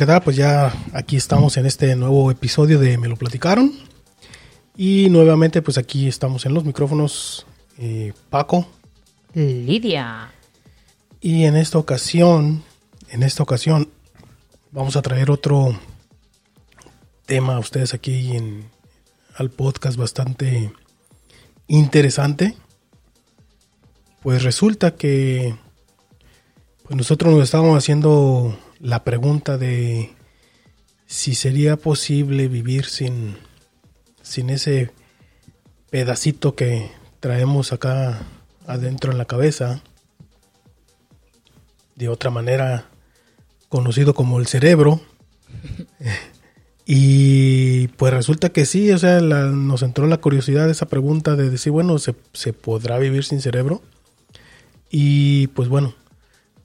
¿qué tal? Pues ya aquí estamos en este nuevo episodio de Me lo platicaron. Y nuevamente, pues aquí estamos en los micrófonos eh, Paco. Lidia. Y en esta ocasión, en esta ocasión, vamos a traer otro tema a ustedes aquí en, al podcast bastante interesante. Pues resulta que pues nosotros nos estábamos haciendo la pregunta de si sería posible vivir sin, sin ese pedacito que traemos acá adentro en la cabeza, de otra manera conocido como el cerebro. y pues resulta que sí, o sea, nos entró la curiosidad esa pregunta de decir, bueno, ¿se, ¿se podrá vivir sin cerebro? Y pues bueno,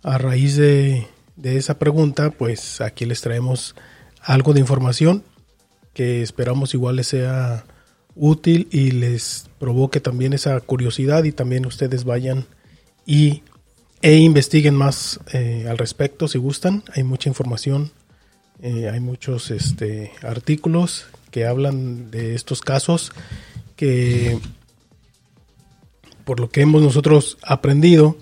a raíz de, de esa pregunta, pues aquí les traemos algo de información que esperamos igual les sea útil y les provoque también esa curiosidad y también ustedes vayan y e investiguen más eh, al respecto si gustan. Hay mucha información, eh, hay muchos este, artículos que hablan de estos casos que por lo que hemos nosotros aprendido,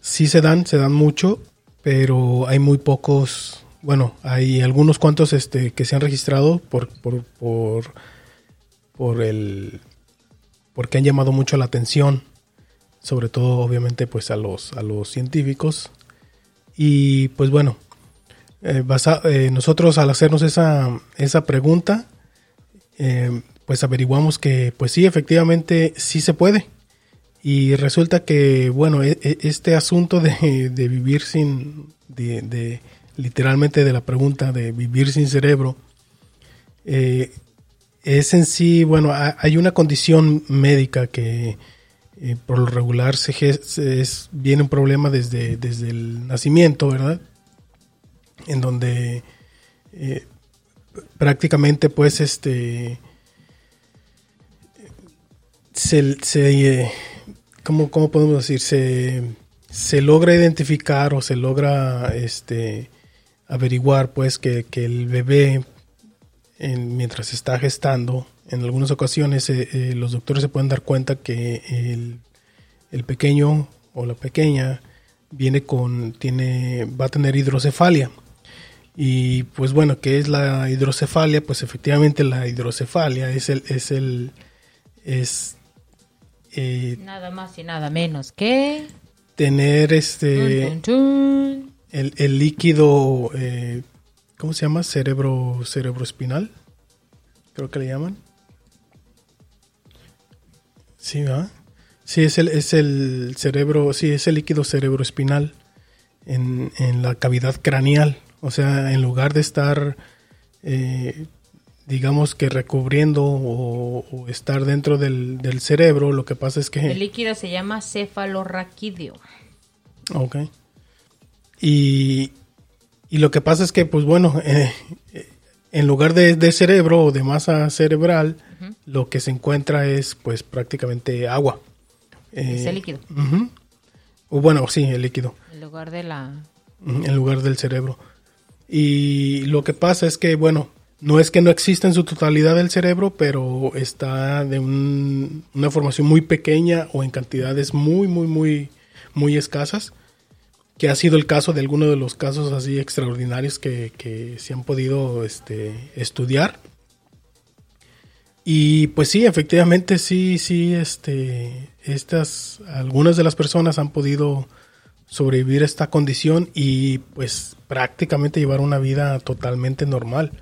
sí se dan, se dan mucho pero hay muy pocos, bueno, hay algunos cuantos este, que se han registrado por, por, por, por el, porque han llamado mucho la atención, sobre todo obviamente pues a los, a los científicos. Y pues bueno, eh, eh, nosotros al hacernos esa, esa pregunta, eh, pues averiguamos que pues sí, efectivamente sí se puede. Y resulta que, bueno, e, e, este asunto de, vivir sin, de, literalmente de la pregunta de vivir sin cerebro, eh, es en sí, bueno, hay una condición médica que eh, por lo regular se, es, viene un problema desde, desde el nacimiento, ¿verdad? En donde eh, prácticamente pues este se, se ¿cómo, cómo podemos decir? Se, se, logra identificar o se logra este, averiguar pues que, el bebé mientras está gestando, en algunas ocasiones eh, eh, los doctores se pueden dar cuenta que el, pequeño o la pequeña viene con, tiene, va a tener hidrocefalia. Y pues bueno, ¿qué es la hidrocefalia? Pues efectivamente la hidrocefalia es el, es el, es eh, nada más y nada menos que tener este El, líquido eh, ¿cómo se llama? cerebro cerebroespinal creo que le llaman sí ¿verdad? sí es el es el cerebro sí es el líquido cerebroespinal en, en la cavidad craneal o sea en lugar de estar eh, digamos que recubriendo o, estar dentro del, cerebro, lo que pasa es que... El líquido se llama cefalorraquídeo. Ok. Y, y lo que pasa es que, pues bueno, eh, en lugar de, cerebro o de masa cerebral, lo que se encuentra es pues prácticamente agua. es el líquido. O bueno, sí, el líquido. En lugar de la... En lugar del cerebro. Y lo que pasa es que, bueno, no es que no exista en su totalidad el cerebro, pero está de una formación muy pequeña o en cantidades muy, muy, muy, muy escasas, que ha sido el caso de algunos de los casos así extraordinarios que, se han podido este, estudiar. Y pues sí, efectivamente, sí, sí, este, estas, algunas de las personas han podido sobrevivir a esta condición y pues prácticamente llevar una vida totalmente normal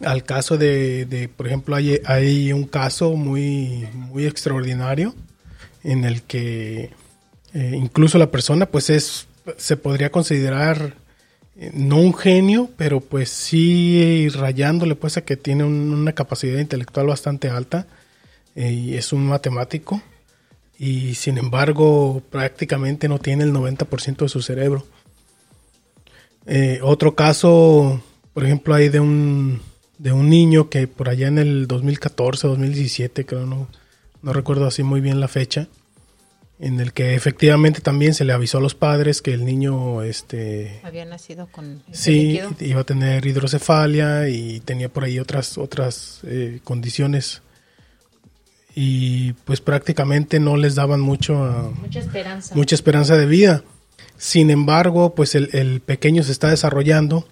al caso de, por ejemplo, hay, hay, un caso muy, muy extraordinario en el que eh, incluso la persona pues es, se podría considerar eh, no un genio, pero pues sí rayándole pues a que tiene una capacidad intelectual bastante alta eh, y es un matemático y sin embargo prácticamente no tiene el 90% de su cerebro. otro caso, por ejemplo, hay de un de un niño que por allá en el 2014, 2017, creo, no, no recuerdo así muy bien la fecha, en el que efectivamente también se le avisó a los padres que el niño este había nacido con sí iba a tener hidrocefalia y tenía por ahí otras otras eh, condiciones. Y pues prácticamente no les daban mucho mucha esperanza. mucha esperanza de vida. Sin embargo pues el, pequeño se está desarrollando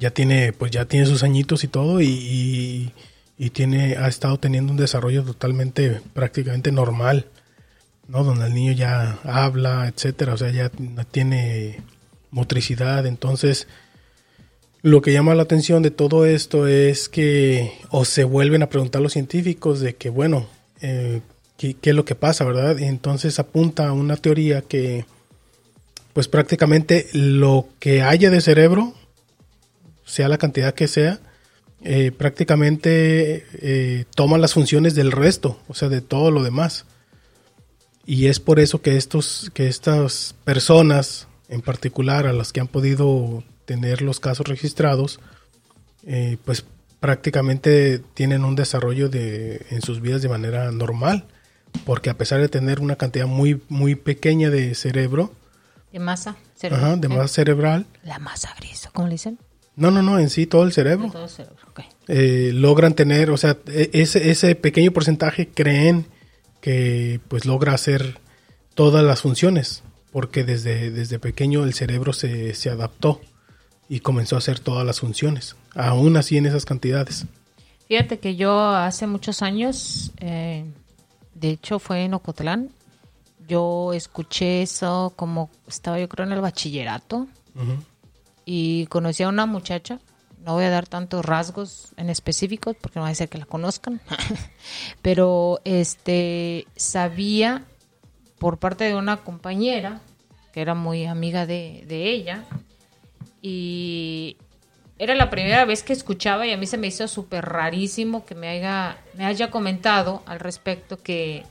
ya tiene pues ya tiene sus añitos y todo y, y tiene ha estado teniendo un desarrollo totalmente prácticamente normal ¿no? Donde el niño ya habla, etcétera, o sea, ya tiene motricidad, entonces lo que llama la atención de todo esto es que o se vuelven a preguntar los científicos de que, bueno, eh, ¿qué, es lo que pasa, verdad? Y entonces apunta a una teoría que, pues prácticamente lo que haya de cerebro, sea la cantidad que sea, eh, prácticamente eh, toma las funciones del resto, o sea, de todo lo demás. Y es por eso que, estos, que estas personas, en particular a las que han podido tener los casos registrados, eh, pues prácticamente tienen un desarrollo de, en sus vidas de manera normal, porque a pesar de tener una cantidad muy, muy pequeña de cerebro, de masa cerebral, de masa cerebral, la masa gris, ¿cómo le dicen? No, no, no, en sí todo el cerebro. Todo el cerebro eh, logran tener, o sea, e, ese, ese pequeño porcentaje creen que pues logra hacer todas las funciones, porque desde, desde pequeño el cerebro se, se adaptó y comenzó a hacer todas las funciones, aún así en esas cantidades. Fíjate que yo hace muchos años, eh, de hecho fue en Ocotlán, yo escuché eso como estaba yo creo en el bachillerato y conocí a una muchacha no voy a dar tantos rasgos en específicos porque no va a ser que la conozcan, pero este sabía por parte de una compañera que era muy amiga de, ella y era la primera vez que escuchaba y a mí se me hizo súper rarísimo que me haya, me haya comentado al respecto que,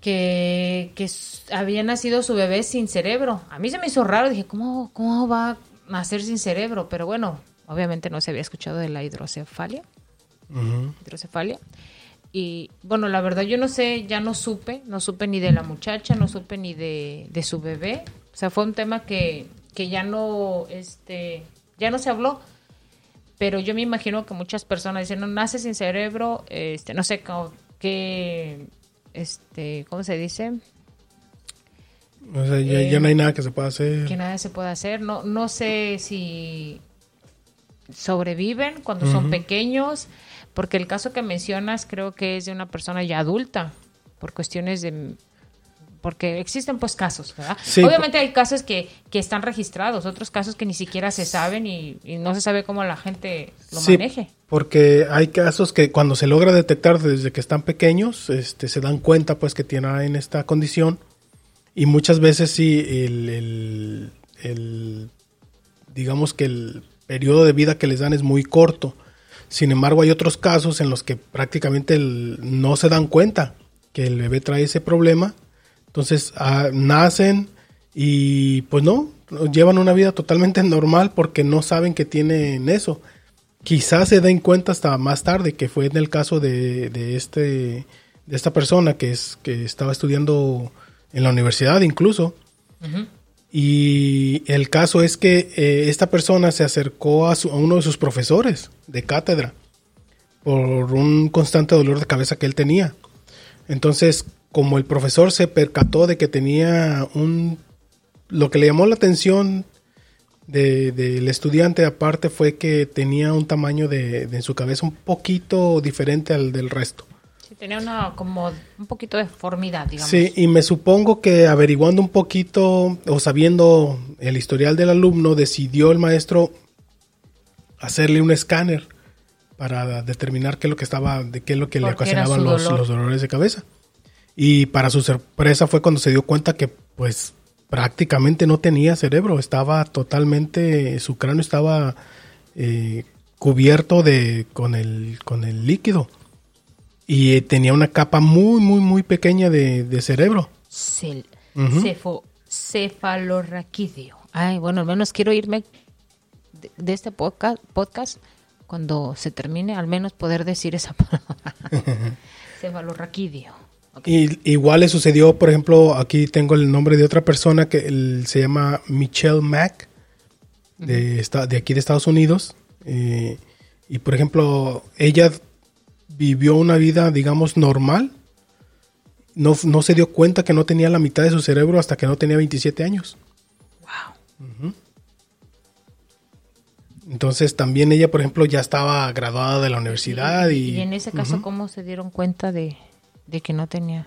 que, que había nacido su bebé sin cerebro. A mí se me hizo raro, dije, ¿cómo, cómo va nacer sin cerebro, pero bueno, obviamente no se había escuchado de la hidrocefalia. Hidrocefalia. Y bueno, la verdad yo no sé, ya no supe, no supe ni de la muchacha, no supe ni de, su bebé. O sea, fue un tema que, que ya no, este, ya no se habló. Pero yo me imagino que muchas personas dicen, no, nace sin cerebro, este, no sé qué, este, ¿cómo se dice? O sea, ya, no hay nada que se pueda hacer. Que nada se pueda hacer. No, no sé si sobreviven cuando son pequeños, porque el caso que mencionas creo que es de una persona ya adulta, por cuestiones de... Porque existen pues casos, ¿verdad? Obviamente hay casos que, que, están registrados, otros casos que ni siquiera se saben y, no se sabe cómo la gente lo sí, maneje. Porque hay casos que cuando se logra detectar desde que están pequeños, este, se dan cuenta pues que tienen esta condición y muchas veces sí, el, digamos que el periodo de vida que les dan es muy corto. Sin embargo, hay otros casos en los que prácticamente no se dan cuenta que el bebé trae ese problema. Entonces, ah, nacen y pues no, llevan una vida totalmente normal porque no saben que tienen eso. Quizás se den cuenta hasta más tarde, que fue en el caso de, de, este, de esta persona que, es, que estaba estudiando en la universidad incluso. Y el caso es que eh, esta persona se acercó a, uno de sus profesores de cátedra por un constante dolor de cabeza que él tenía. Entonces, como el profesor se percató de que tenía un... Lo que le llamó la atención del estudiante aparte fue que tenía un tamaño de, de, en su cabeza un poquito diferente al del resto. Sí, tenía una como un poquito de deformidad, digamos. Sí, y me supongo que averiguando un poquito o sabiendo el historial del alumno, decidió el maestro hacerle un escáner para determinar qué es lo que estaba, de qué es lo que le ocasionaban los, los, dolores de cabeza. Y para su sorpresa fue cuando se dio cuenta que pues prácticamente no tenía cerebro, estaba totalmente, su cráneo estaba eh, cubierto de con el, con el líquido y tenía una capa muy, muy, muy pequeña de, cerebro. cefalorraquídeo. Ay, bueno, al menos quiero irme de, este podcast, podcast, cuando se termine, al menos poder decir esa palabra. cefalorraquídeo. Y, igual le sucedió, por ejemplo, aquí tengo el nombre de otra persona que se llama Michelle Mack, de, de aquí de Estados Unidos. Eh, y por ejemplo, ella vivió una vida, digamos, normal. No, no, se dio cuenta que no tenía la mitad de su cerebro hasta que no tenía 27 años. Wow. Entonces también ella, por ejemplo, ya estaba graduada de la universidad. Y, y en ese caso, ¿cómo se dieron cuenta de, de que no tenía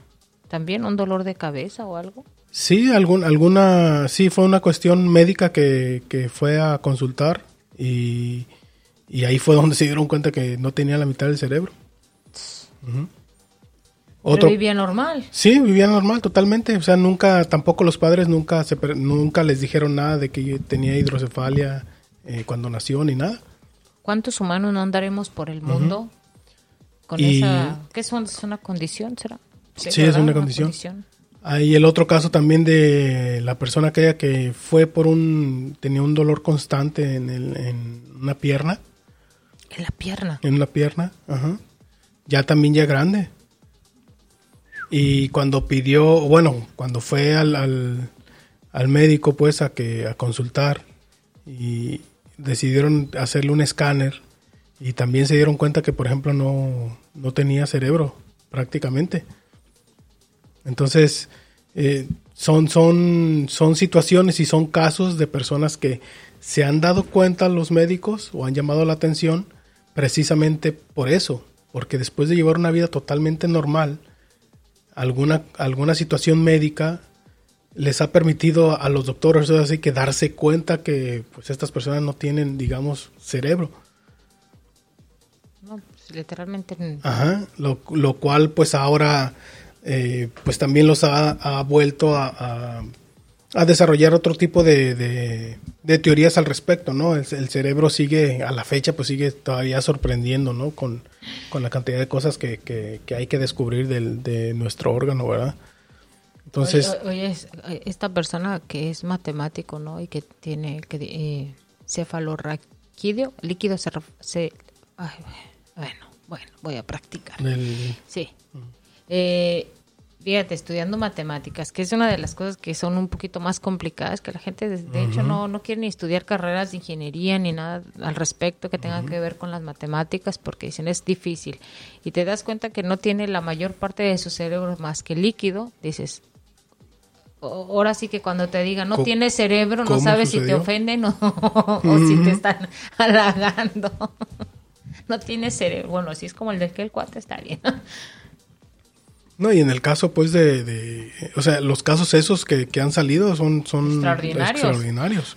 también un dolor de cabeza o algo? Sí, algún, alguna, sí, fue una cuestión médica que, que fue a consultar y, y, ahí fue donde se dieron cuenta que no tenía la mitad del cerebro. Otro, vivía normal. Sí, vivía normal, totalmente. O sea, nunca, tampoco los padres nunca, se, nunca les dijeron nada de que tenía hidrocefalia eh, cuando nació ni nada. ¿Cuántos humanos no andaremos por el mundo con esa... ¿Qué es una condición, será? Sí, es una condición. Hay el otro caso también de la persona aquella que fue por un... tenía un dolor constante en, el, en una pierna. En la pierna. En la pierna, ajá. Ya también ya grande. Y cuando pidió, bueno, cuando fue al, al, médico pues a que a consultar y decidieron hacerle un escáner y también se dieron cuenta que por ejemplo no, no tenía cerebro prácticamente. Entonces, eh, son, son, son situaciones y son casos de personas que se han dado cuenta los médicos o han llamado la atención precisamente por eso, porque después de llevar una vida totalmente normal, alguna, alguna situación médica les ha permitido a los doctores así que darse cuenta que pues estas personas no tienen, digamos, cerebro. Literalmente. Ajá, lo, lo cual pues ahora eh, pues también los ha, vuelto a, a, desarrollar otro tipo de, de, teorías al respecto, ¿no? El, cerebro sigue, a la fecha, pues sigue todavía sorprendiendo, ¿no? Con, la cantidad de cosas que, que, hay que descubrir del, de nuestro órgano, ¿verdad? Entonces... Oye, esta persona que es matemático, ¿no? Y que tiene que, eh, cefalorraquídeo, líquido se... se bueno, bueno, voy a practicar. Sí. Eh, fíjate, estudiando matemáticas, que es una de las cosas que son un poquito más complicadas, que la gente de, hecho no, no quiere ni estudiar carreras de ingeniería ni nada al respecto que tenga que ver con las matemáticas, porque dicen es difícil. Y te das cuenta que no tiene la mayor parte de su cerebro más que líquido, dices, ahora sí que cuando te digan no tiene cerebro, no sabes si te ofenden o, o si te están halagando. No tiene cerebro. Bueno, si es como el de que el cuate está bien. No, y en el caso, pues, de, o sea, los casos esos que, han salido son, son extraordinarios.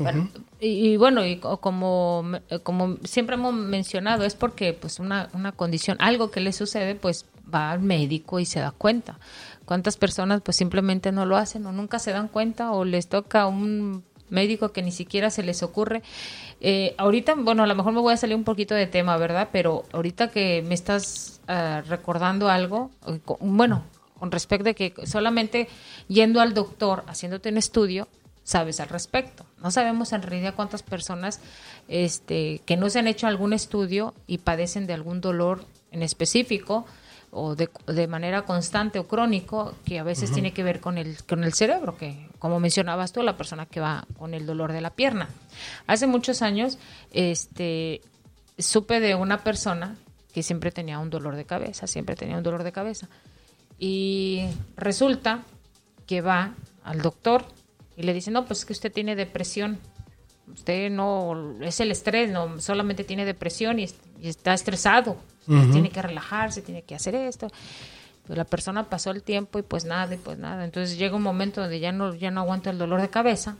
y, bueno, y como, como siempre hemos mencionado, es porque, pues, una, una condición, algo que le sucede, pues, va al médico y se da cuenta. ¿Cuántas personas, pues, simplemente no lo hacen o nunca se dan cuenta o les toca un médico que ni siquiera se les ocurre. Eh, ahorita, bueno, a lo mejor me voy a salir un poquito de tema, ¿verdad? Pero ahorita que me estás ah, recordando algo, bueno, con respecto de que solamente yendo al doctor, haciéndote un estudio, sabes al respecto. No sabemos en realidad cuántas personas este, que no se han hecho algún estudio y padecen de algún dolor en específico o de, de manera constante o crónico que a veces tiene que ver con el, con el cerebro, que como mencionabas tú, la persona que va con el dolor de la pierna. Hace muchos años este, supe de una persona que siempre tenía un dolor de cabeza, siempre tenía un dolor de cabeza. Y resulta que va al doctor y le dice, no, pues es que usted tiene depresión. Usted no, es el estrés, no, solamente tiene depresión y, está estresado. Tiene que relajarse, tiene que hacer esto. Pues la persona pasó el tiempo y pues nada, y pues nada. Entonces llega un momento donde ya no, ya no aguanta el dolor de cabeza.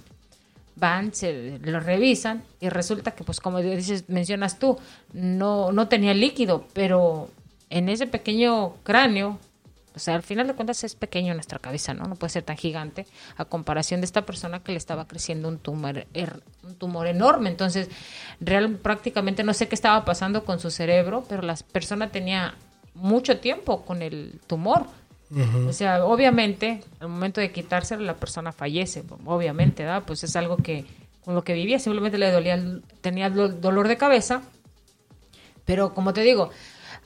Van, se lo revisan y resulta que, pues como dices, mencionas tú, no, no tenía líquido, pero en ese pequeño cráneo o sea, al final de cuentas es pequeño nuestra cabeza, ¿no? No puede ser tan gigante a comparación de esta persona que le estaba creciendo un tumor, er, un tumor enorme. Entonces, real, prácticamente no sé qué estaba pasando con su cerebro, pero la persona tenía mucho tiempo con el tumor. O sea, obviamente, al momento de quitárselo, la persona fallece, obviamente, ¿verdad? Pues es algo que con lo que vivía, simplemente le dolía, tenía dolor de cabeza. Pero como te digo,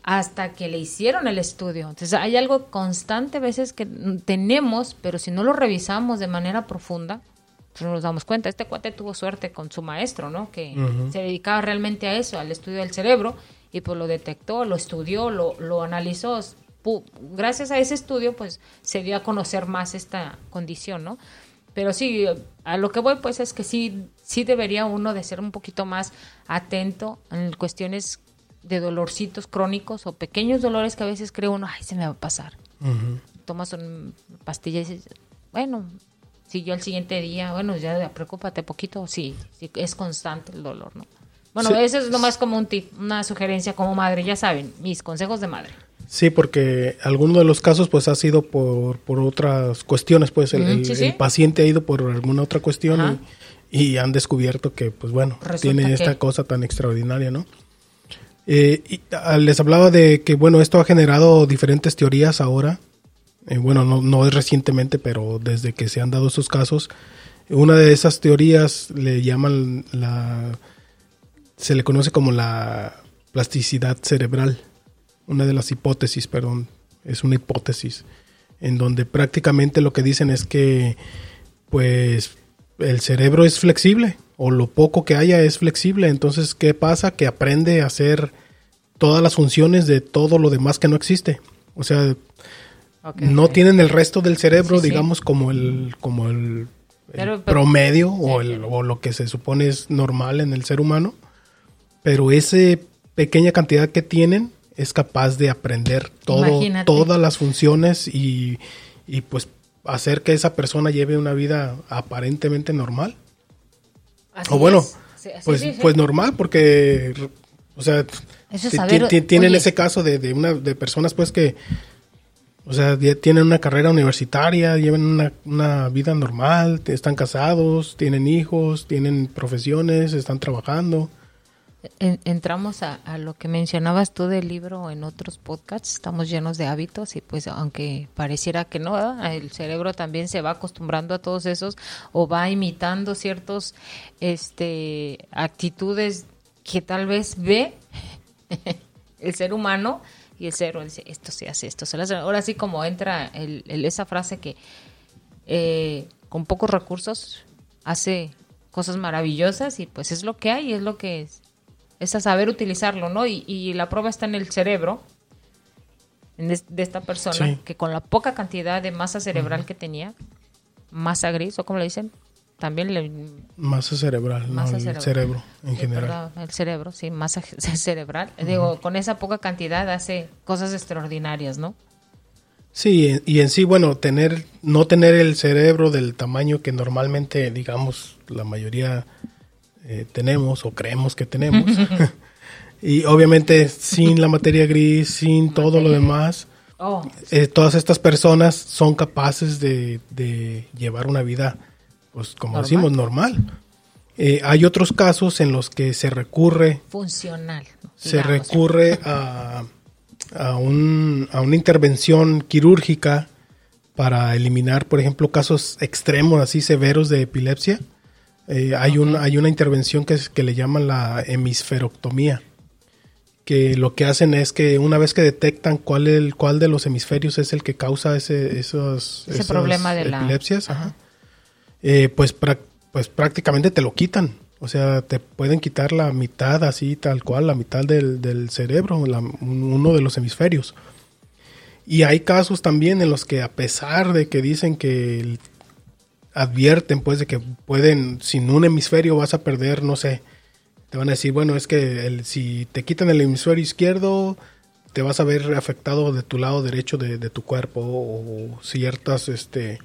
hasta que le hicieron el estudio. Entonces hay algo constante a veces que tenemos, pero si no lo revisamos de manera profunda, pues no nos damos cuenta. Este cuate tuvo suerte con su maestro, ¿no? Que se dedicaba realmente a eso, al estudio del cerebro, y pues lo detectó, lo estudió, lo, lo analizó. Gracias a ese estudio, pues se dio a conocer más esta condición, ¿no? Pero sí, a lo que voy pues es que sí, sí debería uno de ser un poquito más atento en cuestiones de dolorcitos crónicos o pequeños dolores que a veces cree uno, ay, se me va a pasar. Tomas una pastilla y dices, bueno, si yo el siguiente día, bueno, ya preocúpate poquito, sí, sí es constante el dolor, ¿no? Bueno, eso es nomás como un tip, una sugerencia como madre, ya saben, mis consejos de madre. Sí, porque alguno de los casos pues ha sido por, por otras cuestiones, pues el, paciente ha ido por alguna otra cuestión y, han descubierto que pues bueno, tiene esta cosa tan extraordinaria, ¿no? Eh, y, ah, les hablaba de que bueno, esto ha generado diferentes teorías ahora, eh, bueno, no, no es recientemente, pero desde que se han dado esos casos, una de esas teorías le llaman la, se le conoce como la plasticidad cerebral una de las hipótesis, perdón, es una hipótesis, en donde prácticamente lo que dicen es que, pues, el cerebro es flexible, o lo poco que haya es flexible, entonces, ¿qué pasa? Que aprende a hacer todas las funciones de todo lo demás que no existe. O sea, no tienen el resto del cerebro, digamos, como el, como el, promedio o, el, o lo que se supone es normal en el ser humano, pero esa pequeña cantidad que tienen es capaz de aprender todo, todas las funciones y, pues hacer que esa persona lleve una vida aparentemente normal. o bueno, pues, pues normal porque, o sea, tienen ese caso de, una, de personas pues que, o sea, tienen una carrera universitaria, llevan una, una vida normal, están casados, tienen hijos, tienen profesiones, están trabajando entramos a, lo que mencionabas tú del libro en otros podcasts, estamos llenos de hábitos y pues aunque pareciera que no, el cerebro también se va acostumbrando a todos esos o va imitando ciertos este actitudes que tal vez ve el ser humano y el cerebro dice esto se hace, esto se hace. Ahora sí como entra el, esa frase que eh, con pocos recursos hace cosas maravillosas y pues es lo que hay, es lo que es es a saber utilizarlo, ¿no? Y, la prueba está en el cerebro de esta persona, que con la poca cantidad de masa cerebral que tenía, masa gris, o como le dicen, también le... Masa cerebral, no, el cerebro en general. el cerebro, sí, masa cerebral. Digo, con esa poca cantidad hace cosas extraordinarias, ¿no? Sí, y en sí, bueno, tener, no tener el cerebro del tamaño que normalmente, digamos, la mayoría eh, tenemos o creemos que tenemos. y obviamente sin la materia gris, sin todo lo demás, oh. eh, todas estas personas son capaces de, llevar una vida, pues como decimos, normal. Eh, hay otros casos en los que se recurre... Funcional. Se recurre a, a, un, a una intervención quirúrgica para eliminar, por ejemplo, casos extremos así severos de epilepsia eh, hay, un, hay una intervención que, es, que le llaman la hemisferoctomía, que lo que hacen es que una vez que detectan cuál, el, cuál de los hemisferios es el que causa ese, esos, ese problema de epilepsias, eh, pues, pues prácticamente te lo quitan. O sea, te pueden quitar la mitad así, tal cual, la mitad del, del cerebro, uno de los hemisferios. Y hay casos también en los que a pesar de que dicen que el advierten pues de que pueden, sin un hemisferio vas a perder, no sé, te van a decir, bueno, es que si te quitan el hemisferio izquierdo, te vas a ver afectado de tu lado derecho de, tu cuerpo o ciertas este,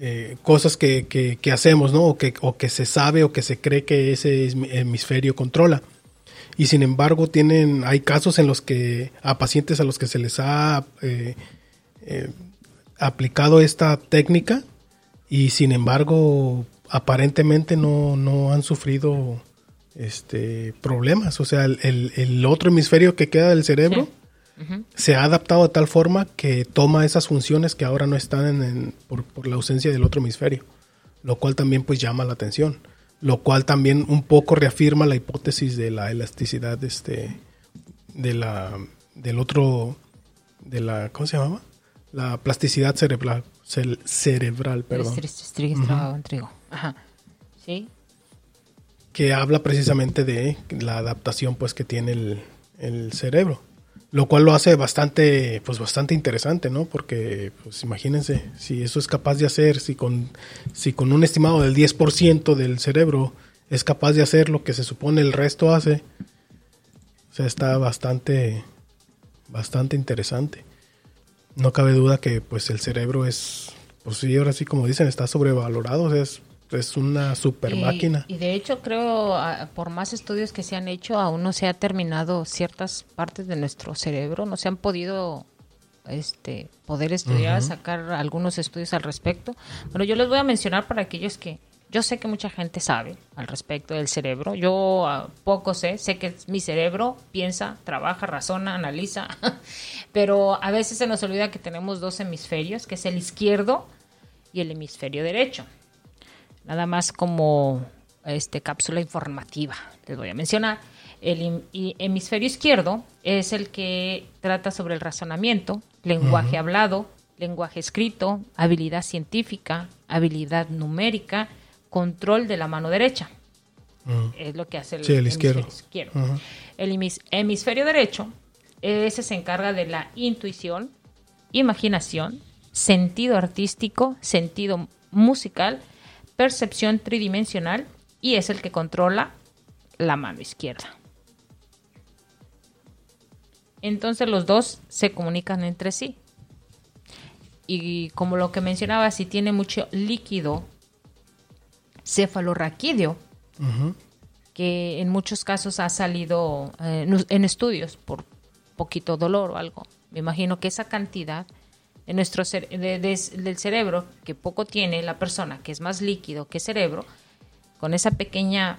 eh, cosas que, que, hacemos, ¿no? O que, o que se sabe o que se cree que ese hemisferio controla. Y sin embargo, tienen, hay casos en los que a pacientes a los que se les ha eh, eh, aplicado esta técnica y sin embargo aparentemente no, no han sufrido este problemas. O sea, el, el, otro hemisferio que queda del cerebro se ha adaptado de tal forma que toma esas funciones que ahora no están en, por, por, la ausencia del otro hemisferio, lo cual también pues llama la atención, lo cual también un poco reafirma la hipótesis de la elasticidad este, de la del otro de la ¿cómo se llamaba? La plasticidad cerebral, cel- cerebral, perdón. trigo. Ajá. Sí. que habla precisamente de la adaptación pues que tiene el, el cerebro lo cual lo hace bastante pues bastante interesante no porque pues imagínense si eso es capaz de hacer si con si con un estimado del 10% del cerebro es capaz de hacer lo que se supone el resto hace o sea está bastante bastante interesante no cabe duda que pues el cerebro es pues sí ahora sí como dicen está sobrevalorado o sea, es es una super máquina. Y, de hecho creo, por más estudios que se han hecho, aún no se ha terminado ciertas partes de nuestro cerebro, no se han podido este poder estudiar, uh -huh. sacar algunos estudios al respecto. Bueno, yo les voy a mencionar para aquellos que yo sé que mucha gente sabe al respecto del cerebro. Yo uh, poco sé, sé que mi cerebro piensa, trabaja, razona, analiza, pero a veces se nos olvida que tenemos dos hemisferios, que es el izquierdo y el hemisferio derecho nada más como este cápsula informativa les voy a mencionar el hemisferio izquierdo es el que trata sobre el razonamiento lenguaje uh -huh. hablado lenguaje escrito habilidad científica habilidad numérica control de la mano derecha uh -huh. es lo que hace el, sí, el hemisferio izquierdo, izquierdo. Uh -huh. el hemisferio derecho ese se encarga de la intuición imaginación sentido artístico sentido musical percepción tridimensional y es el que controla la mano izquierda. Entonces los dos se comunican entre sí. Y como lo que mencionaba, si tiene mucho líquido cefalorraquídeo, uh -huh. que en muchos casos ha salido eh, en estudios por poquito dolor o algo. Me imagino que esa cantidad de nuestro cere de, de, del cerebro que poco tiene la persona, que es más líquido que cerebro, con esa pequeña,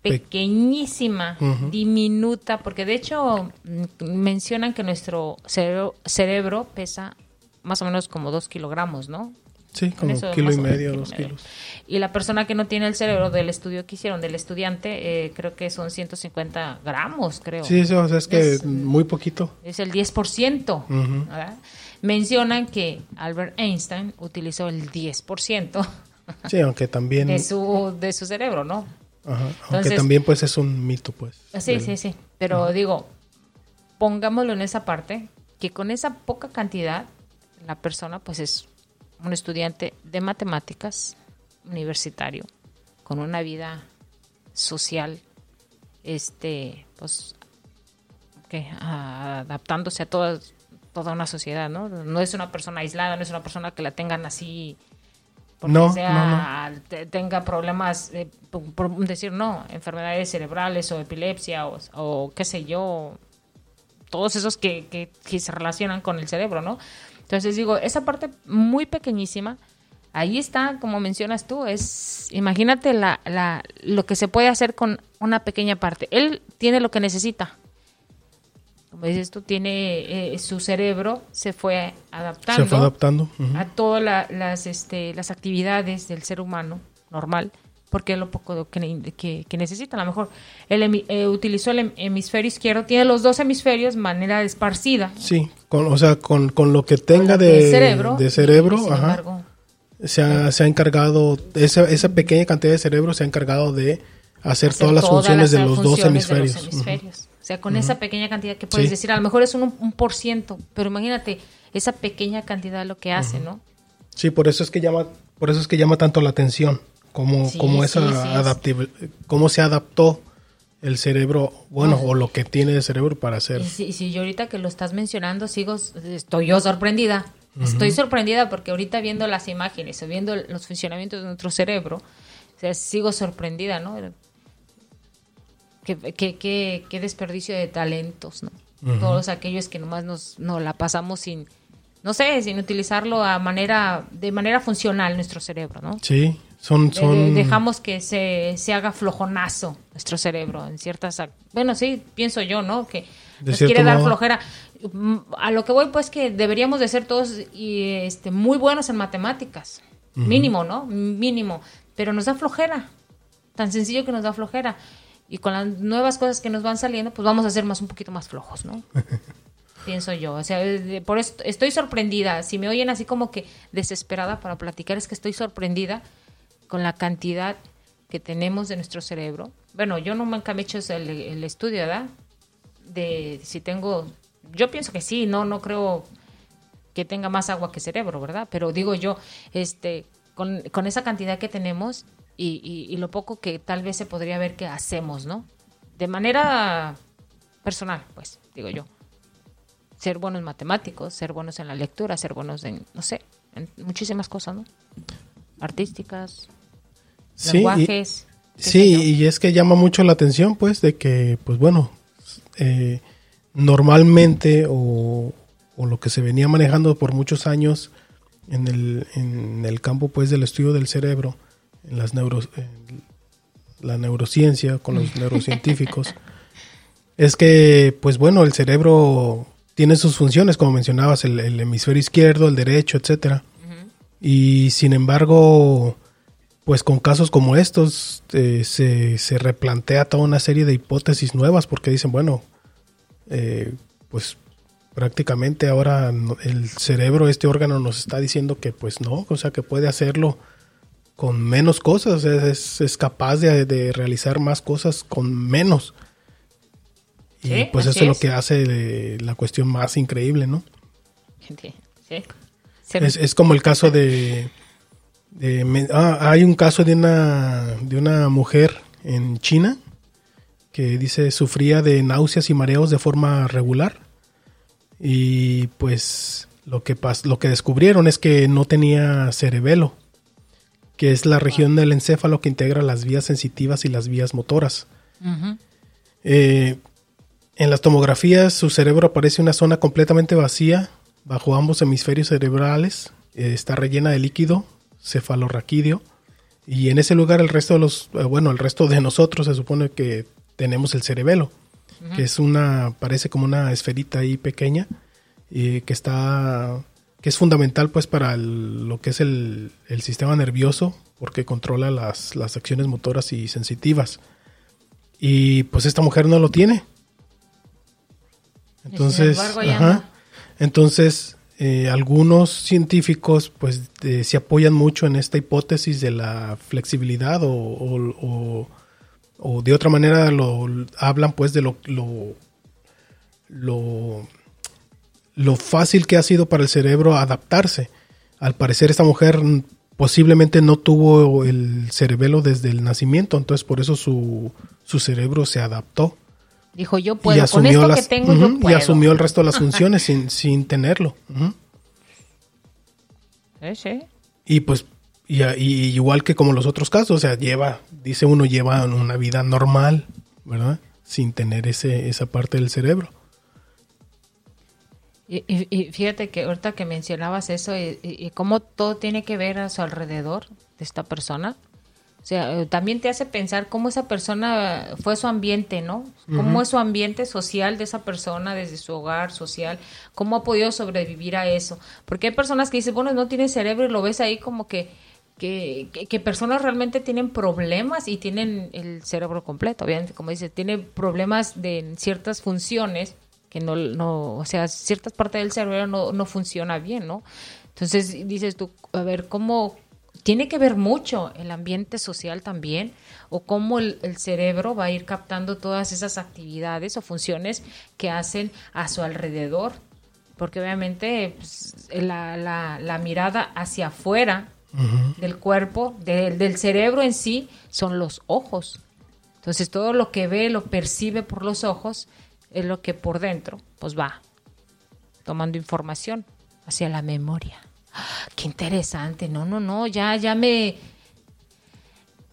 pequeñísima, uh -huh. diminuta, porque de hecho mencionan que nuestro cerebro, cerebro pesa más o menos como dos kilogramos, ¿no? Sí, como un kilo y medio, dos kilos. Y la persona que no tiene el cerebro del estudio que hicieron, del estudiante, eh, creo que son 150 gramos, creo. Sí, sí o sea, es que es, muy poquito. Es el 10%. Uh -huh. Mencionan que Albert Einstein utilizó el 10%. Sí, aunque también... De su, de su cerebro, ¿no? Ajá, Entonces, aunque también pues es un mito, pues. Sí, del... sí, sí. Pero uh -huh. digo, pongámoslo en esa parte, que con esa poca cantidad, la persona pues es un estudiante de matemáticas universitario con una vida social este pues que adaptándose a toda toda una sociedad no no es una persona aislada no es una persona que la tengan así porque no, sea, no, no. tenga problemas eh, por, por, decir no enfermedades cerebrales o epilepsia o, o qué sé yo todos esos que, que, que se relacionan con el cerebro no entonces digo, esa parte muy pequeñísima, ahí está, como mencionas tú, es, imagínate la, la, lo que se puede hacer con una pequeña parte. Él tiene lo que necesita. Como dices tú, tiene eh, su cerebro, se fue adaptando, se fue adaptando. Uh -huh. a todas la, las, este, las actividades del ser humano normal porque es lo poco que, que, que necesita. A lo mejor él eh, utilizó el hemisferio izquierdo, tiene los dos hemisferios, manera esparcida. Sí, con, o sea, con, con lo que tenga de, de, cerebro, de cerebro y, ajá, embargo, se, ha, se ha encargado, esa, esa pequeña cantidad de cerebro se ha encargado de hacer, hacer todas las todas funciones las de los funciones dos hemisferios. De los hemisferios. Uh -huh. O sea, con uh -huh. esa pequeña cantidad que puedes sí. decir, a lo mejor es un, un por ciento, pero imagínate, esa pequeña cantidad lo que hace, uh -huh. ¿no? Sí, por eso es que llama, por eso es que llama tanto la atención cómo, sí, cómo esa sí, adaptable, cómo se adaptó el cerebro, bueno, o lo que tiene de cerebro para hacer. Si, si, yo ahorita que lo estás mencionando, sigo, estoy yo sorprendida. Uh -huh. Estoy sorprendida porque ahorita viendo las imágenes o viendo los funcionamientos de nuestro cerebro, o sea, sigo sorprendida, ¿no? Qué, qué, qué, qué desperdicio de talentos, ¿no? Uh -huh. Todos aquellos que nomás nos, nos la pasamos sin, no sé, sin utilizarlo a manera, de manera funcional nuestro cerebro, ¿no? Sí, son, son... dejamos que se, se, haga flojonazo nuestro cerebro en ciertas bueno sí pienso yo no que nos quiere dar modo. flojera. A lo que voy pues que deberíamos de ser todos y, este muy buenos en matemáticas. Uh -huh. mínimo no mínimo. Pero nos da flojera. Tan sencillo que nos da flojera. Y con las nuevas cosas que nos van saliendo, pues vamos a ser más un poquito más flojos, ¿no? Pienso yo, o sea, por eso estoy sorprendida, si me oyen así como que desesperada para platicar, es que estoy sorprendida con la cantidad que tenemos de nuestro cerebro. Bueno, yo nunca me he hecho el, el estudio, ¿verdad? De si tengo, yo pienso que sí, no, no creo que tenga más agua que cerebro, ¿verdad? Pero digo yo, este, con, con esa cantidad que tenemos y, y, lo poco que tal vez se podría ver que hacemos, ¿no? De manera personal, pues, digo yo. Ser buenos matemáticos, ser buenos en la lectura, ser buenos en, no sé, en muchísimas cosas, ¿no? Artísticas, lenguajes. sí, y es que llama mucho la atención, pues, de que, pues bueno, eh, normalmente o, o lo que se venía manejando por muchos años en el, en el campo pues del estudio del cerebro, en las neuro, la neurociencia, con los neurocientíficos, es que pues bueno, el cerebro tiene sus funciones, como mencionabas, el, hemisferio izquierdo, el derecho, etcétera. Y sin embargo, pues con casos como estos eh, se, se, replantea toda una serie de hipótesis nuevas porque dicen, bueno, eh, pues prácticamente ahora el cerebro, este órgano nos está diciendo que pues no, o sea que puede hacerlo con menos cosas, es, es capaz de, realizar más cosas con menos. Y pues eso es. lo que hace la cuestión más increíble, ¿no? Sí. Es, es, como el caso de... ah, hay un caso de una, de una mujer en China que dice sufría de náuseas y mareos de forma regular y pues lo que, lo que descubrieron es que no tenía cerebelo, que es la región del encéfalo que integra las vías sensitivas y las vías motoras. Eh, en las tomografías su cerebro aparece una zona completamente vacía bajo ambos hemisferios cerebrales. Eh, está rellena de líquido cefalorraquídeo. Y en ese lugar el resto de los, eh, bueno, el resto de nosotros se supone que tenemos el cerebelo que es una, parece como una esferita ahí pequeña, y que está, que es fundamental pues para lo que es el, sistema nervioso, porque controla las, acciones motoras y sensitivas. Y pues esta mujer no lo tiene. Entonces, entonces eh, algunos científicos pues se apoyan mucho en esta hipótesis de la flexibilidad o o de otra manera lo hablan pues de lo, lo, lo, fácil que ha sido para el cerebro adaptarse. Al parecer esta mujer posiblemente no tuvo el cerebelo desde el nacimiento, entonces por eso su, su cerebro se adaptó. Dijo, yo puedo, con esto que tengo, yo puedo. Y asumió el resto de las funciones sin, sin tenerlo. Sí, sí. Y pues y, igual que como los otros casos, o sea, lleva, dice uno, lleva una vida normal, ¿verdad? Sin tener ese, esa parte del cerebro. Y, fíjate que ahorita que mencionabas eso y, cómo todo tiene que ver a su alrededor de esta persona, o sea, eh, también te hace pensar cómo esa persona fue su ambiente, ¿no? Cómo es su ambiente social de esa persona, desde su hogar social, cómo ha podido sobrevivir a eso. Porque hay personas que dicen, bueno, no tiene cerebro y lo ves ahí como que que, personas realmente tienen problemas y tienen el cerebro completo, obviamente, como dices, tiene problemas de ciertas funciones que no, no o sea, ciertas partes del cerebro no, no funciona bien, ¿no? Entonces dices tú, a ver, ¿cómo tiene que ver mucho el ambiente social también? ¿O cómo el, cerebro va a ir captando todas esas actividades o funciones que hacen a su alrededor? Porque obviamente pues, la, la, la mirada hacia afuera del cuerpo, del cerebro en sí, son los ojos. Entonces todo lo que ve, lo percibe por los ojos, es lo que por dentro, pues va tomando información hacia la memoria. Qué interesante, no, no, no, ya, ya me,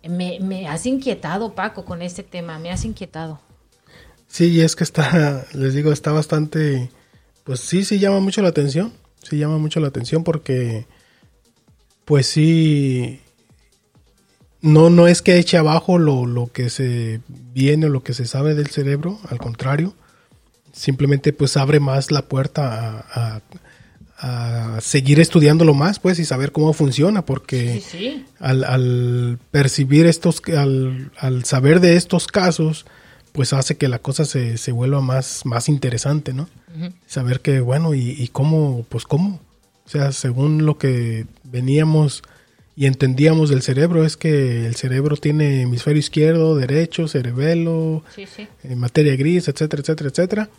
me, has inquietado, Paco, con este tema, me has inquietado. Sí, es que está, les digo, está bastante, pues sí, sí llama mucho la atención, sí llama mucho la atención porque pues sí, no, no es que eche abajo lo, que se viene o lo que se sabe del cerebro, al contrario, simplemente pues abre más la puerta a, a seguir estudiándolo más, pues, y saber cómo funciona, porque Sí, sí. Al, al percibir estos, al, al saber de estos casos, pues hace que la cosa se, se vuelva más, más interesante, ¿no? Saber que, bueno, y, y cómo, pues cómo. O sea, según lo que veníamos y entendíamos del cerebro, es que el cerebro tiene hemisferio izquierdo, derecho, cerebelo, Sí, eh, materia gris, etcétera, etcétera, etcétera.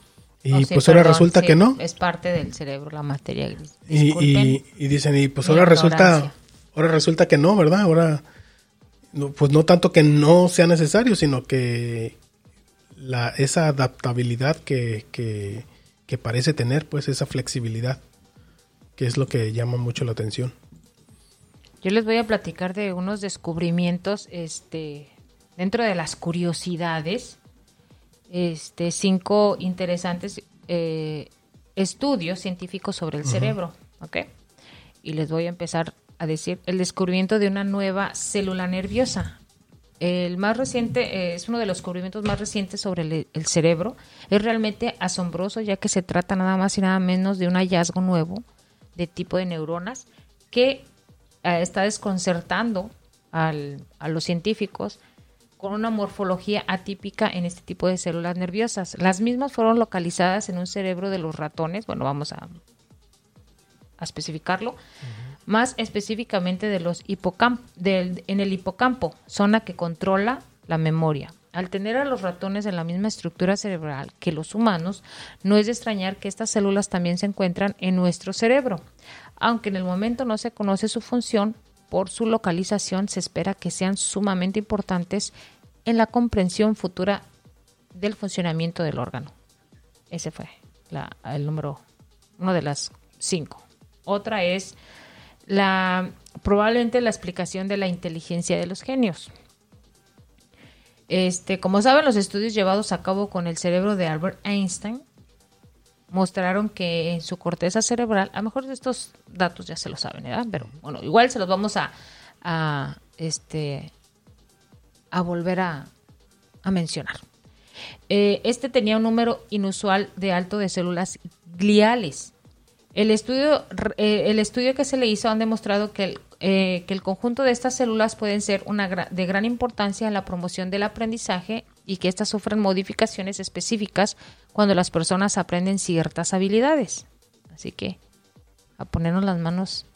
Y Oh, sí, pues ahora resulta sí, que no. Es parte del cerebro, la materia gris. Y, y, y dicen, y pues ahora resulta, ahora resulta que no, ¿verdad? Ahora, pues no tanto que no sea necesario, sino que la, esa adaptabilidad que, que, que parece tener, pues esa flexibilidad, que es lo que llama mucho la atención. Yo les voy a platicar de unos descubrimientos, este, dentro de las curiosidades, este, cinco interesantes eh, estudios científicos sobre el cerebro, ¿ok? Y les voy a empezar a decir el descubrimiento de una nueva célula nerviosa. El más reciente, eh, es uno de los descubrimientos más recientes sobre el, el cerebro. Es realmente asombroso ya que se trata nada más y nada menos de un hallazgo nuevo de tipo de neuronas que eh, está desconcertando al- a los científicos con una morfología atípica en este tipo de células nerviosas. Las mismas fueron localizadas en un cerebro de los ratones, bueno, vamos a, a especificarlo, más específicamente de los hipocamp del- en el hipocampo, zona que controla la memoria. Al tener a los ratones en la misma estructura cerebral que los humanos, no es de extrañar que estas células también se encuentran en nuestro cerebro. Aunque en el momento no se conoce su función, por su localización se espera que sean sumamente importantes en la comprensión futura del funcionamiento del órgano. Ese fue el número, uno de las cinco. Otra es la probablemente la explicación de la inteligencia de los genios. Este, como saben, los estudios llevados a cabo con el cerebro de Albert Einstein mostraron que en su corteza cerebral, a lo mejor estos datos ya se lo saben, ¿verdad? Pero bueno, igual se los vamos a, este, a volver a, a mencionar. Eh, este tenía un número inusual de alto de células gliales. El estudio, eh, el estudio que se le hizo han demostrado que el, eh, que el conjunto de estas células pueden ser una gra- de gran importancia en la promoción del aprendizaje y que éstas sufren modificaciones específicas cuando las personas aprenden ciertas habilidades. Así que a ponernos las manos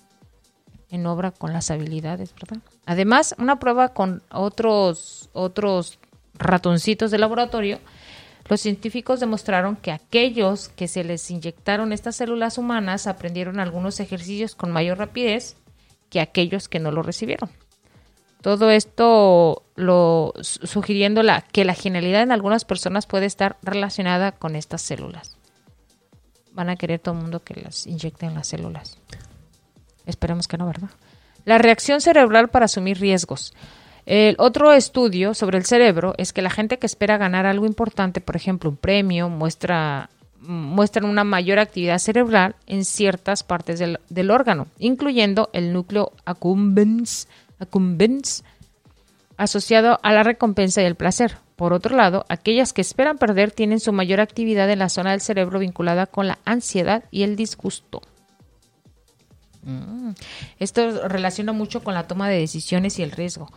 en obra con las habilidades, ¿verdad? Además, una prueba con otros, otros ratoncitos de laboratorio, los científicos demostraron que aquellos que se les inyectaron estas células humanas aprendieron algunos ejercicios con mayor rapidez que aquellos que no lo recibieron. Todo esto lo su- sugiriendo que la genialidad en algunas personas puede estar relacionada con estas células. Van a querer todo el mundo que las inyecten las células. Esperemos que no, ¿verdad? La reacción cerebral para asumir riesgos. El otro estudio sobre el cerebro es que la gente que espera ganar algo importante, por ejemplo, un premio, muestra muestran una mayor actividad cerebral en ciertas partes del, del órgano, incluyendo el núcleo accumbens, accumbens asociado a la recompensa y el placer. Por otro lado, aquellas que esperan perder tienen su mayor actividad en la zona del cerebro vinculada con la ansiedad y el disgusto. Mm. Esto relaciona mucho con la toma de decisiones y el riesgo.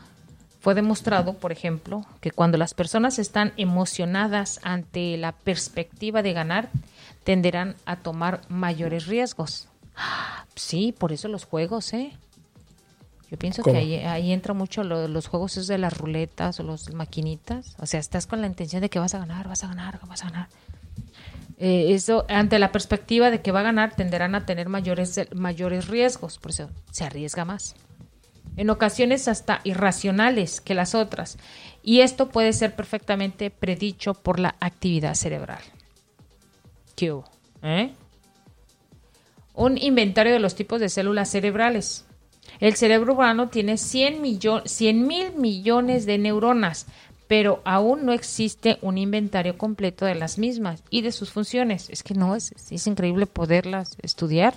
Fue demostrado, por ejemplo, que cuando las personas están emocionadas ante la perspectiva de ganar, tenderán a tomar mayores riesgos. Sí, por eso los juegos, ¿eh? Yo pienso ¿Cómo? que ahí, ahí entra mucho lo- los juegos esos de las ruletas o las maquinitas. O sea, estás con la intención de que vas a ganar, vas a ganar, vas a ganar. Eh, eso, ante la perspectiva de que va a ganar, tenderán a tener mayores, mayores riesgos, por eso se arriesga más. En ocasiones hasta irracionales que las otras. Y esto puede ser perfectamente predicho por la actividad cerebral. ¿Qué hubo? ¿Eh? Un inventario de los tipos de células cerebrales. El cerebro humano tiene 100 mil millones de neuronas, pero aún no existe un inventario completo de las mismas y de sus funciones. Es que no, es, es increíble poderlas estudiar.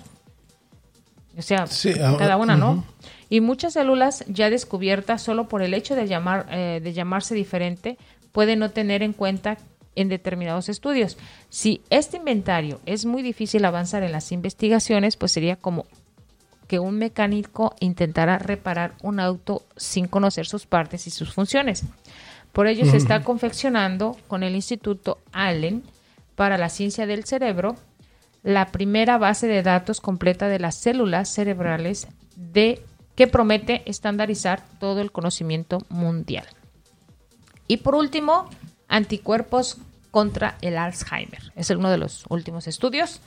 O sea, Sí, ah, cada una, ¿no? Y muchas células ya descubiertas solo por el hecho de, llamar, eh, de llamarse diferente pueden no tener en cuenta en determinados estudios. Si este inventario es muy difícil avanzar en las investigaciones, pues sería como que un mecánico intentara reparar un auto sin conocer sus partes y sus funciones. Por ello se está confeccionando con el Instituto Allen para la Ciencia del Cerebro la primera base de datos completa de las células cerebrales de que promete estandarizar todo el conocimiento mundial. Y por último, anticuerpos contra el Alzheimer. Es uno de los últimos estudios.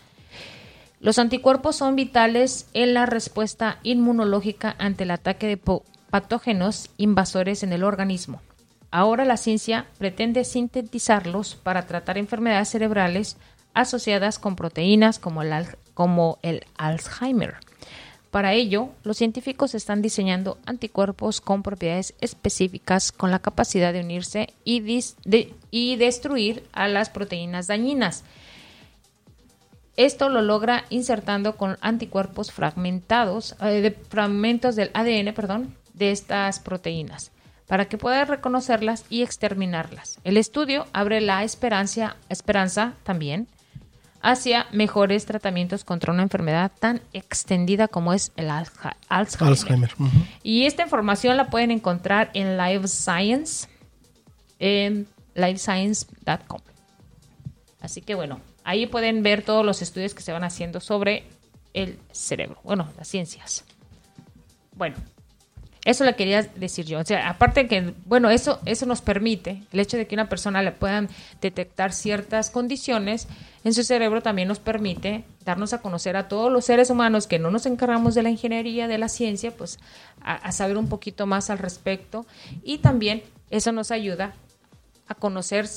Los anticuerpos son vitales en la respuesta inmunológica ante el ataque de patógenos invasores en el organismo. Ahora la ciencia pretende sintetizarlos para tratar enfermedades cerebrales asociadas con proteínas como el, Alzheimer. Para ello, los científicos están diseñando anticuerpos con propiedades específicas con la capacidad de unirse y destruir a las proteínas dañinas. Esto lo logra insertando con anticuerpos fragmentados, eh, de fragmentos del ADN, perdón, de estas proteínas, para que pueda reconocerlas y exterminarlas. El estudio abre la esperanza, esperanza también hacia mejores tratamientos contra una enfermedad tan extendida como es el Alzheimer. Y esta información la pueden encontrar en Live Science, en livescience.com. Así que bueno, ahí pueden ver todos los estudios que se van haciendo sobre el cerebro, bueno, las ciencias. Bueno, eso le quería decir yo. O sea, aparte que, bueno, eso, eso nos permite, el hecho de que una persona le puedan detectar ciertas condiciones en su cerebro también nos permite darnos a conocer a todos los seres humanos que no nos encargamos de la ingeniería, de la ciencia, pues a, saber un poquito más al respecto. Y también eso nos ayuda a conocer,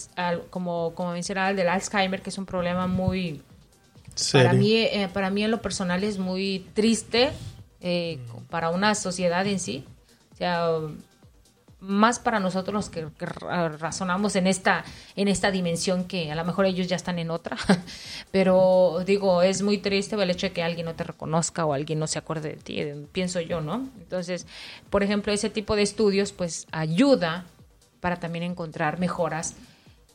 como, como mencionaba, el del Alzheimer, que es un problema muy... Para mí, eh, para mí en lo personal es muy triste eh, para una sociedad en sí o sea, más para nosotros los que, razonamos en esta, en esta dimensión que a lo mejor ellos ya están en otra. Pero digo, es muy triste el hecho de que alguien no te reconozca o alguien no se acuerde de ti, pienso yo, ¿no? Entonces, por ejemplo, ese tipo de estudios pues ayuda para también encontrar mejoras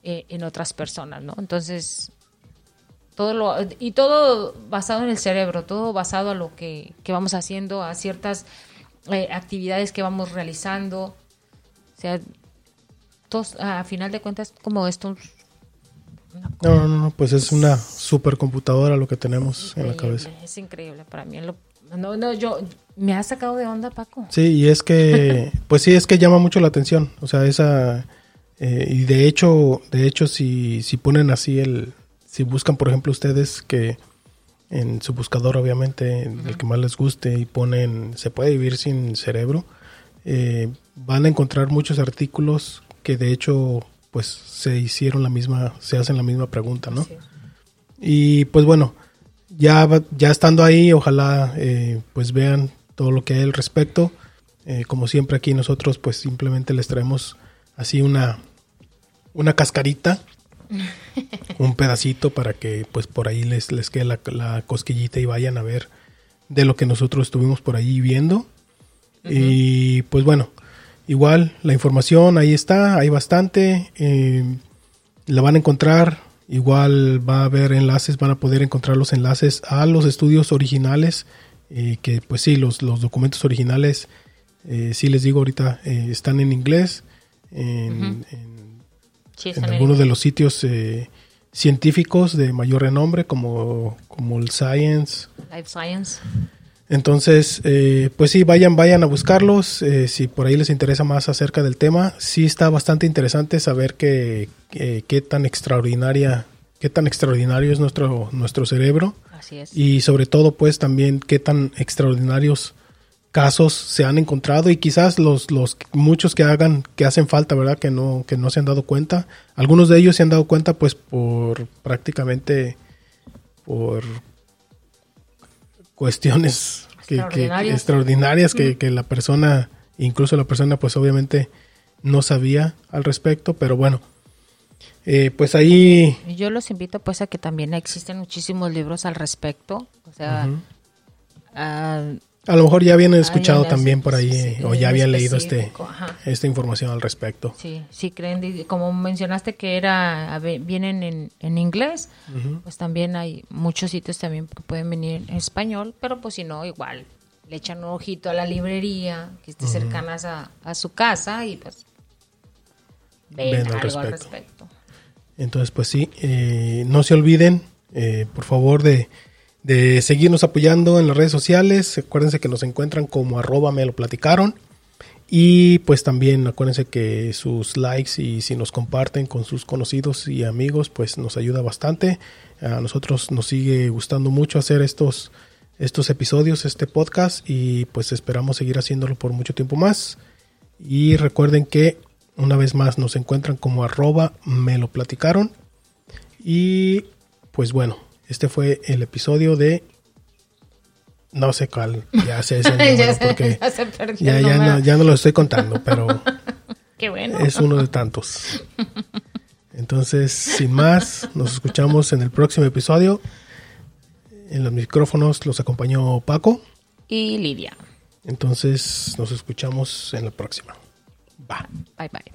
eh, en otras personas, ¿no? Entonces, todo lo, y todo basado en el cerebro, todo basado a lo que, que vamos haciendo, a ciertas eh, actividades que vamos realizando. O sea, todos, a final de cuentas, como esto. No, no, no, pues es una supercomputadora lo que tenemos en la cabeza. Es increíble para mí. no, no, yo me ha sacado de onda, Paco. Sí, y es que, pues sí, es que llama mucho la atención. O sea, esa. Eh, y de hecho, de hecho, si, si ponen así el. Si buscan, por ejemplo, ustedes que en su buscador, obviamente, el que más les guste, y ponen se puede vivir sin cerebro, eh, van a encontrar muchos artículos que de hecho pues se hicieron la misma, se hacen la misma pregunta, ¿no? Y pues bueno, ya, ya estando ahí, ojalá eh, pues vean todo lo que hay al respecto. Eh, como siempre aquí nosotros pues simplemente les traemos así una, una cascarita un pedacito para que pues por ahí les, les quede la, cosquillita y vayan a ver de lo que nosotros estuvimos por ahí viendo. Y pues bueno, igual la información ahí está, hay bastante. Eh, la van a encontrar, igual va a haber enlaces, van a poder encontrar los enlaces a los estudios originales, eh, que pues sí, los, los documentos originales, eh, sí les digo ahorita, están en inglés, en en algunos de los sitios eh, científicos de mayor renombre como, como el Science. Life Science. Entonces, eh, pues sí, vayan, vayan a buscarlos. Eh, si por ahí les interesa más acerca del tema, sí está bastante interesante saber que, qué tan extraordinaria, qué tan extraordinario es nuestro, nuestro cerebro. Así es. Y sobre todo, pues también qué tan extraordinarios casos se han encontrado y quizás los, los muchos que hagan que hacen falta verdad que no que no se han dado cuenta. Algunos de ellos se han dado cuenta pues por prácticamente por cuestiones extraordinarias. que, que, la persona incluso la persona pues obviamente no sabía al respecto pero bueno eh, pues ahí yo los invito pues a que también existen muchísimos libros al respecto o sea a lo mejor ya habían escuchado también por ahí o ya habían leído este esta información al respecto. Sí, sí creen, como mencionaste que era vienen en, en inglés, pues también hay muchos sitios también que pueden venir en español, pero pues si no, igual le echan un ojito a la librería que esté cercana a, a, su casa y pues ven, algo al respecto. Entonces, pues sí, eh, no se olviden, eh, por favor, de, de, seguirnos apoyando en las redes sociales. Acuérdense que nos encuentran como arroba me lo platicaron. Y pues también acuérdense que sus likes y si nos comparten con sus conocidos y amigos, pues nos ayuda bastante. A nosotros nos sigue gustando mucho hacer estos, estos episodios, este podcast y pues esperamos seguir haciéndolo por mucho tiempo más. Y recuerden que una vez más nos encuentran como arroba me lo platicaron. Y pues bueno, este fue el episodio de no sé cuál, ya sé ese número porque ya, ya, no, ya, no, lo estoy contando, pero Qué bueno. es uno de tantos. Entonces, sin más, nos escuchamos en el próximo episodio. En los micrófonos los acompañó Paco. Y Lidia. Entonces, nos escuchamos en la próxima. Bye. Bye bye.